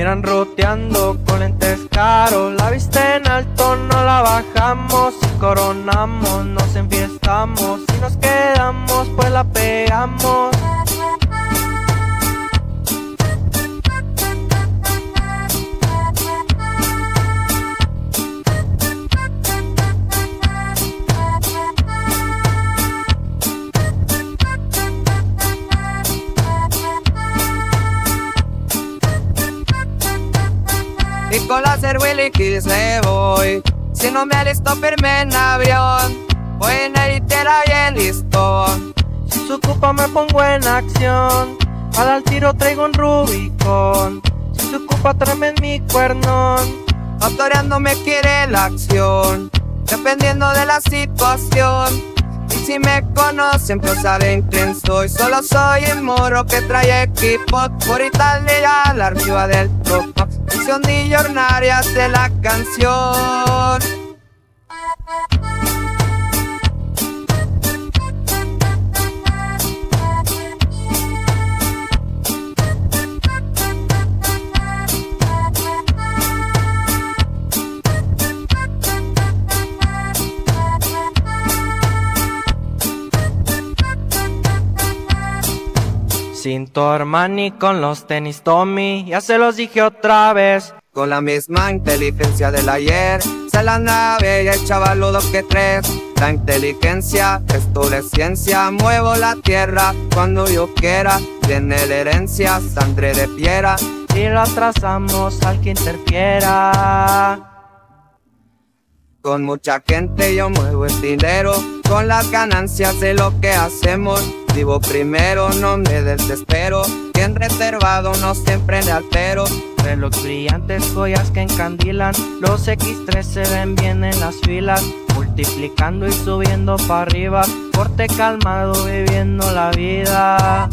andan roteando con lentes caros. La vista en alto no la bajamos. Si coronamos, nos enfiestamos. Si nos quedamos, pues la pegamos. Y la Willy Kiss le voy. Si no me alisto firme en avión, voy en eritera bien listo. Si se ocupa me pongo en acción. Para el tiro traigo un Rubicon. Si se ocupa tráeme en mi cuernón. Autoreando me quiere la acción, dependiendo de la situación. Y si me conocen, pues saben quién soy. Solo soy el moro que trae equipo. Por Italia, la arriba del tropa. Misión millonarias de la canción. Cinto Armani con los tenis Tommy, ya se los dije otra vez. Con la misma inteligencia del ayer, se la nave y el chavaludo que tres. La inteligencia es tu ciencia, muevo la tierra cuando yo quiera. Tiene la herencia, sangre de piedra. Y lo atrasamos al que interfiera. Con mucha gente yo muevo el dinero, con las ganancias de lo que hacemos. Vivo primero, no me desespero, bien reservado, no siempre le altero. Reloj brillantes, joyas que encandilan, los X3 se ven bien en las filas, multiplicando y subiendo para arriba, corte calmado viviendo la vida.